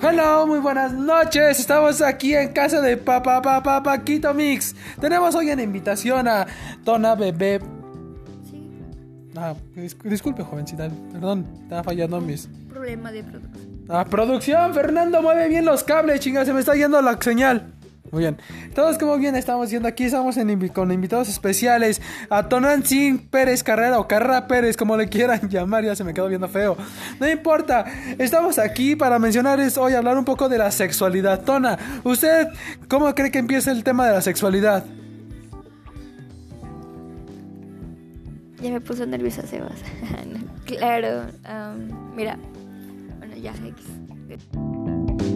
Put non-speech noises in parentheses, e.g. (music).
Hello, muy buenas noches. Estamos aquí en casa de Papá Papá Paquito Mix. Tenemos hoy en invitación a Tona Bebé. Sí, Ah, dis- disculpe, jovencita. Perdón, estaba fallando mis. problema de producción. Ah, producción, Fernando mueve bien los cables, chinga, se me está yendo la señal. Muy bien. Todos como bien estamos viendo aquí, estamos en con invitados especiales a Tonantzin Pérez Carrera o Carrera Pérez, como le quieran (laughs) llamar, ya se me quedó viendo feo. No importa, estamos aquí para mencionarles hoy, hablar un poco de la sexualidad. Tona, ¿usted cómo cree que empieza el tema de la sexualidad? Ya me puso nerviosa Sebas. (laughs) Claro, mira. Bueno, ya, X.